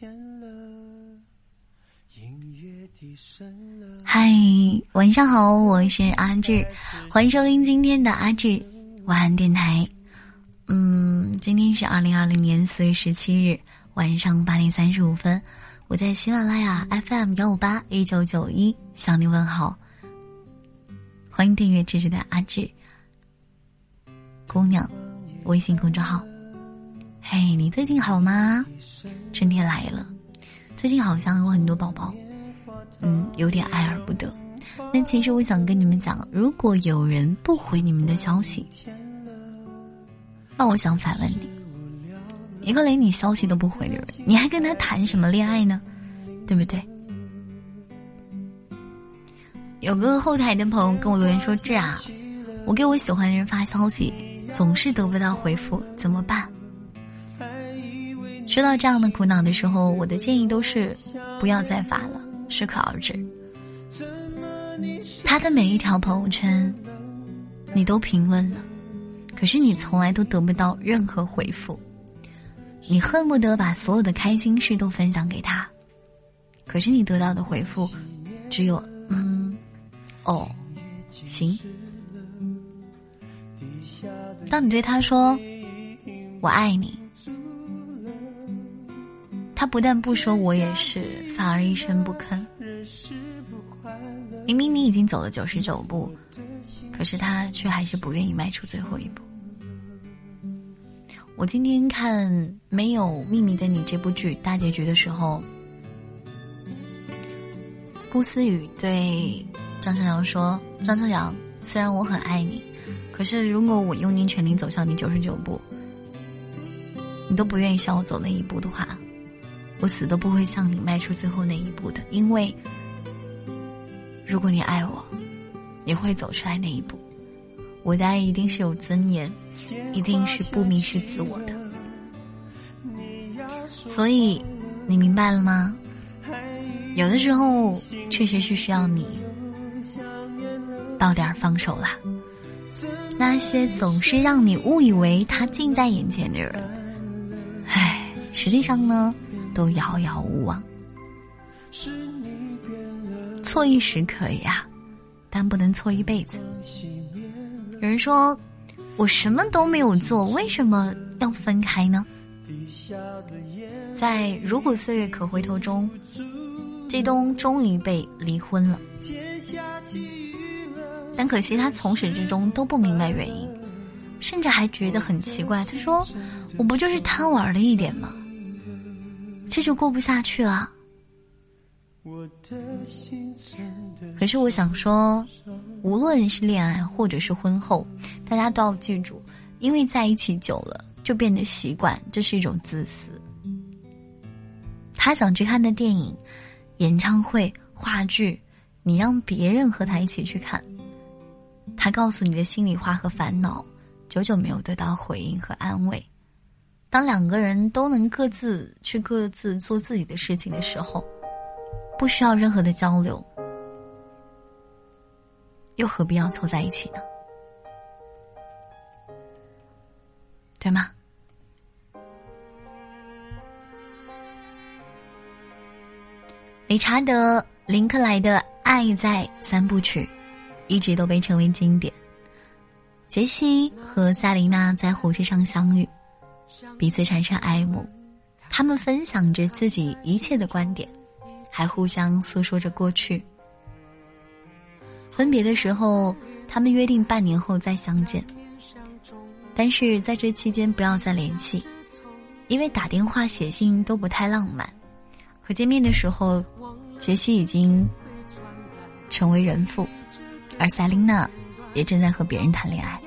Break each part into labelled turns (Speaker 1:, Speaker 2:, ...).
Speaker 1: 了音乐低声了嗨，晚上好，我是阿志，欢迎收听今天的阿志晚安电台。嗯，今天是二零二零年四月十七日晚上八点三十五分，我在喜马拉雅 FM 幺五八一九九一向你问好。欢迎订阅支持的阿志姑娘微信公众号。嘿，你最近好吗？春天来了，最近好像有很多宝宝。嗯，有点爱而不得。那其实我想跟你们讲，如果有人不回你们的消息，那我想反问你：一个连你消息都不回的人，你还跟他谈什么恋爱呢？对不对？有个后台的朋友跟我留言说：“这啊，我给我喜欢的人发消息，总是得不到回复，怎么办？”说到这样的苦恼的时候，我的建议都是不要再发了。适可而止。他的每一条朋友圈，你都评论了，可是你从来都得不到任何回复。你恨不得把所有的开心事都分享给他，可是你得到的回复，只有嗯，哦，行。当你对他说“我爱你”。他不但不说我也是，反而一声不吭。明明你已经走了九十九步，可是他却还是不愿意迈出最后一步。我今天看《没有秘密的你》这部剧大结局的时候，顾思雨对张小阳说：“张小阳，虽然我很爱你，可是如果我用尽全力走向你九十九步，你都不愿意向我走那一步的话。”我死都不会向你迈出最后那一步的，因为如果你爱我，你会走出来那一步。我的爱一定是有尊严，一定是不迷失自我的。所以，你明白了吗？有的时候确实是需要你到点儿放手啦。那些总是让你误以为他近在眼前的人，唉，实际上呢？都遥遥无望，错一时可以啊，但不能错一辈子。有人说，我什么都没有做，为什么要分开呢？在《如果岁月可回头》中，季东终于被离婚了，但可惜他从始至终都不明白原因，甚至还觉得很奇怪。他说：“我不就是贪玩了一点吗？”这就过不下去了。可是我想说，无论是恋爱或者是婚后，大家都要记住，因为在一起久了就变得习惯，这是一种自私。他想去看的电影、演唱会、话剧，你让别人和他一起去看，他告诉你的心里话和烦恼，久久没有得到回应和安慰。当两个人都能各自去各自做自己的事情的时候，不需要任何的交流，又何必要凑在一起呢？对吗？理查德·林克莱的《爱在三部曲》一直都被称为经典。杰西和塞琳娜在火车上相遇。彼此产生爱慕，他们分享着自己一切的观点，还互相诉说着过去。分别的时候，他们约定半年后再相见，但是在这期间不要再联系，因为打电话、写信都不太浪漫。可见面的时候，杰西已经成为人妇，而塞琳娜也正在和别人谈恋爱。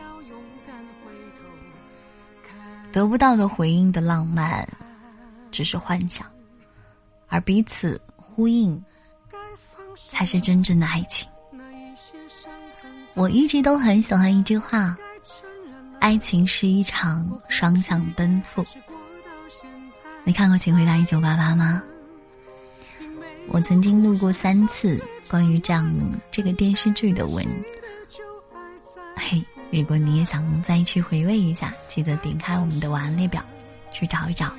Speaker 1: 得不到的回应的浪漫，只是幻想，而彼此呼应，才是真正的爱情。我一直都很喜欢一句话：“爱情是一场双向奔赴。”你看过《请回答一九八八》吗？我曾经录过三次关于这样这个电视剧的文。如果你也想再去回味一下，记得点开我们的晚安列表，去找一找。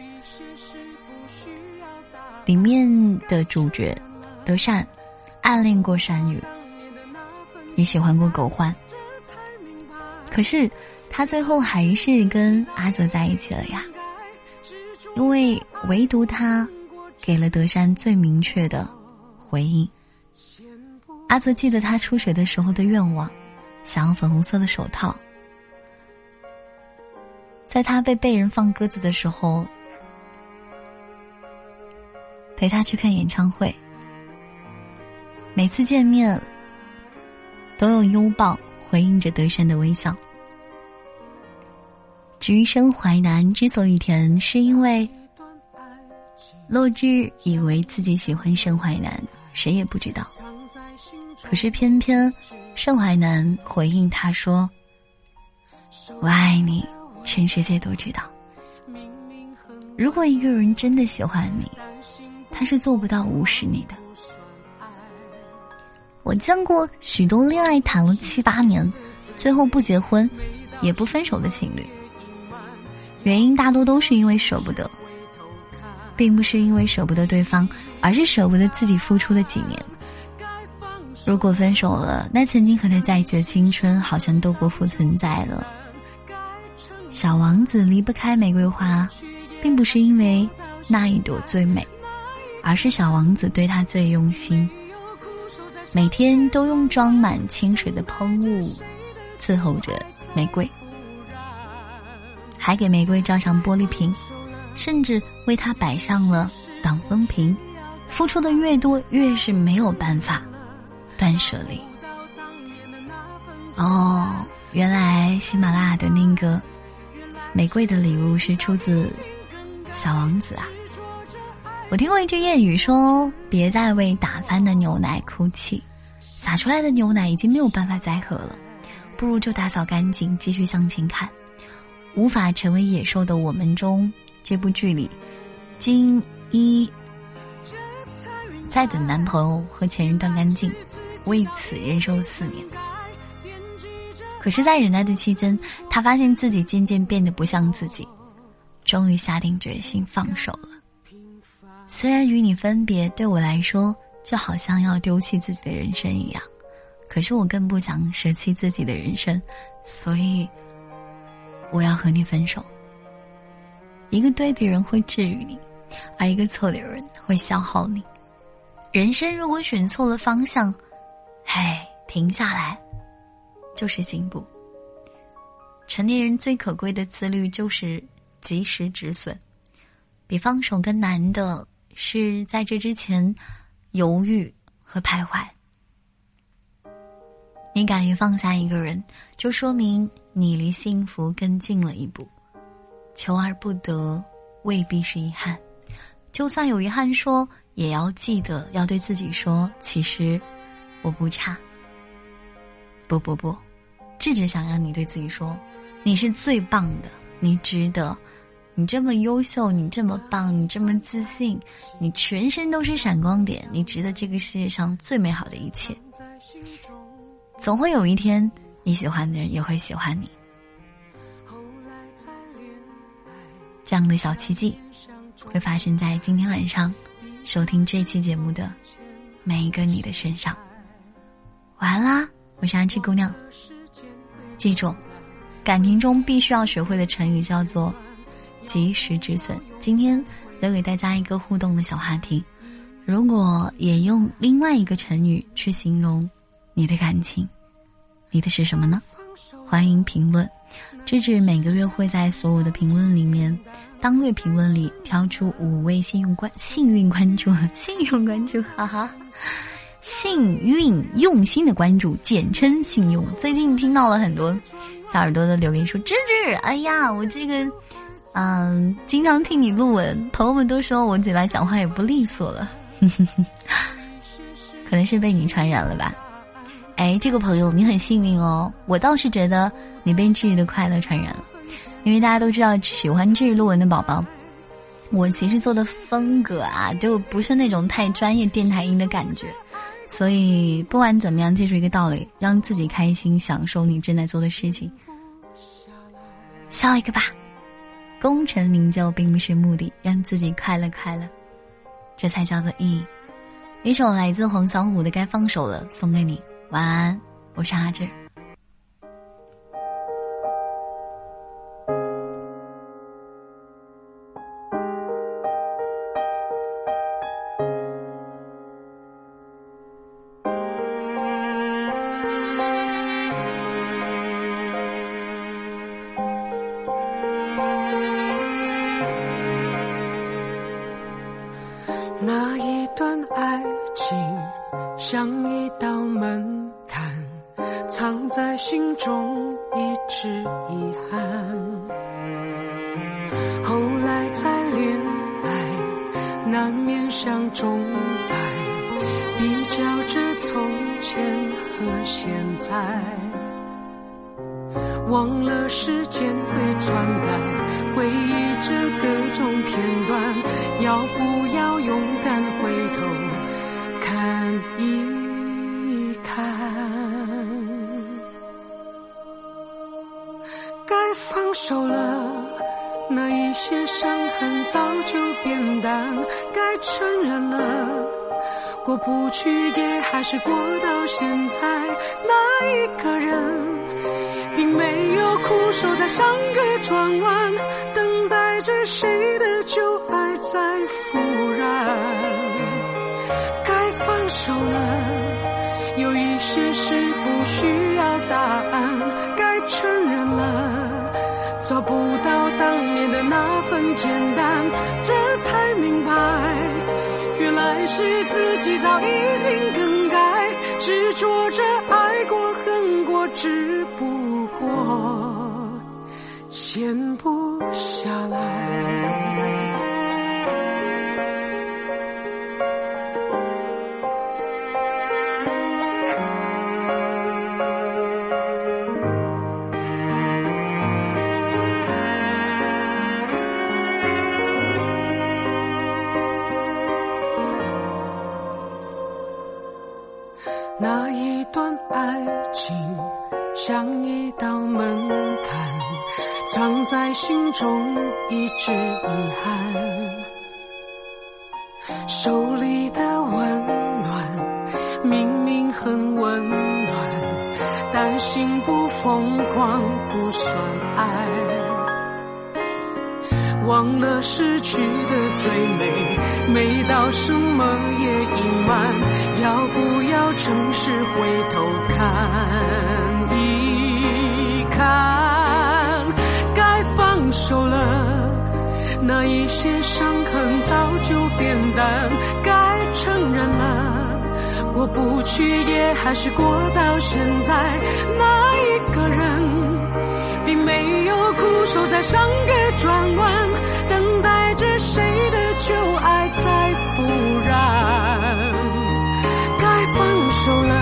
Speaker 1: 里面的主角德善暗恋过山雨，也喜欢过狗焕，可是他最后还是跟阿泽在一起了呀，因为唯独他给了德善最明确的回应。阿泽记得他初学的时候的愿望，想要粉红色的手套。在他被被人放鸽子的时候，陪他去看演唱会。每次见面，都用拥抱回应着德善的微笑。橘生淮南之所以甜，是因为洛枳以为自己喜欢盛淮南，谁也不知道。可是偏偏盛淮南回应他说：“我爱你。”全世界都知道，如果一个人真的喜欢你，他是做不到无视你的。我见过许多恋爱谈了七八年，最后不结婚，也不分手的情侣，原因大多都是因为舍不得，并不是因为舍不得对方，而是舍不得自己付出的几年。如果分手了，那曾经和他在一起的青春好像都不复存在了。小王子离不开玫瑰花，并不是因为那一朵最美，而是小王子对他最用心。每天都用装满清水的喷雾伺候着玫瑰，还给玫瑰罩上玻璃瓶，甚至为他摆上了挡风屏。付出的越多，越是没有办法断舍离。哦，原来喜马拉雅的那个。玫瑰的礼物是出自小王子啊！我听过一句谚语说：“别再为打翻的牛奶哭泣，洒出来的牛奶已经没有办法再喝了，不如就打扫干净，继续向前看。”无法成为野兽的我们中，这部剧里，金一在等男朋友和前任断干净，为此忍受了四年。可是，在忍耐的期间，他发现自己渐渐变得不像自己，终于下定决心放手了。虽然与你分别对我来说就好像要丢弃自己的人生一样，可是我更不想舍弃自己的人生，所以我要和你分手。一个对的人会治愈你，而一个错的人会消耗你。人生如果选错了方向，哎，停下来。就是进步。成年人最可贵的自律就是及时止损，比放手更难的是在这之前犹豫和徘徊。你敢于放下一个人，就说明你离幸福更近了一步。求而不得，未必是遗憾。就算有遗憾，说也要记得要对自己说：其实我不差。不不不。智者想让你对自己说：“你是最棒的，你值得，你这么优秀，你这么棒，你这么自信，你全身都是闪光点，你值得这个世界上最美好的一切。总会有一天，你喜欢的人也会喜欢你。这样的小奇迹，会发生在今天晚上收听这期节目的每一个你的身上。晚安啦，我是安琪姑娘。”记住，感情中必须要学会的成语叫做“及时止损”。今天留给大家一个互动的小话题：如果也用另外一个成语去形容你的感情，你的是什么呢？欢迎评论。芝芝每个月会在所有的评论里面，当月评论里挑出五位幸运关幸运关注，幸运关注，哈哈。幸运用心的关注，简称信用。最近听到了很多小耳朵的留言，说芝芝，哎呀，我这个，嗯，经常听你录文，朋友们都说我嘴巴讲话也不利索了，可能是被你传染了吧？哎，这个朋友你很幸运哦，我倒是觉得你被治愈的快乐传染了，因为大家都知道喜欢治愈录文的宝宝，我其实做的风格啊，就不是那种太专业电台音的感觉。所以，不管怎么样，记住一个道理：让自己开心，享受你正在做的事情。笑一个吧，功成名就并不是目的，让自己快乐快乐。这才叫做意义。一首来自黄小琥的《该放手了》送给你，晚安，我是阿志。
Speaker 2: 那一段爱情像一道门槛，藏在心中一直遗憾。后来再恋爱，难免像钟摆，比较着从前和现在。忘了时间会篡改，变淡，该承认了，过不去也还是过到现在，那一个人。并没有苦守在上个转弯，是自己早已经更改，执着着爱过恨过，只不。过，闲不下来。那一段爱情。像一道门槛，藏在心中一直遗憾。手里的忘了失去的最美，美到什么也隐瞒。要不要诚实回头看？一看，该放手了，那一些伤痕早就变淡。该承认了，过不去也还是过到现在。那一个人，并没有苦守在上个转弯，等待着谁的旧爱再复燃。该放手了。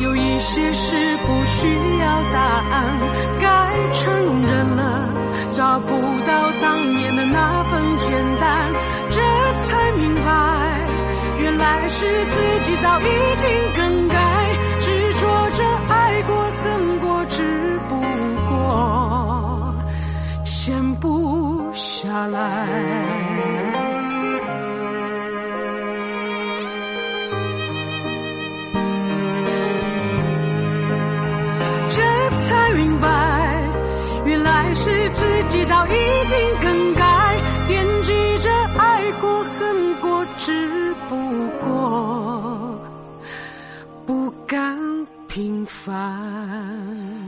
Speaker 2: 有一些事不需要答案，该承认了，找不到当年的那份简单，这才明白，原来是自己早已经更闲不下来。这才明白，原来是自己早已经更改，惦记着爱过恨过，只不过不甘平凡。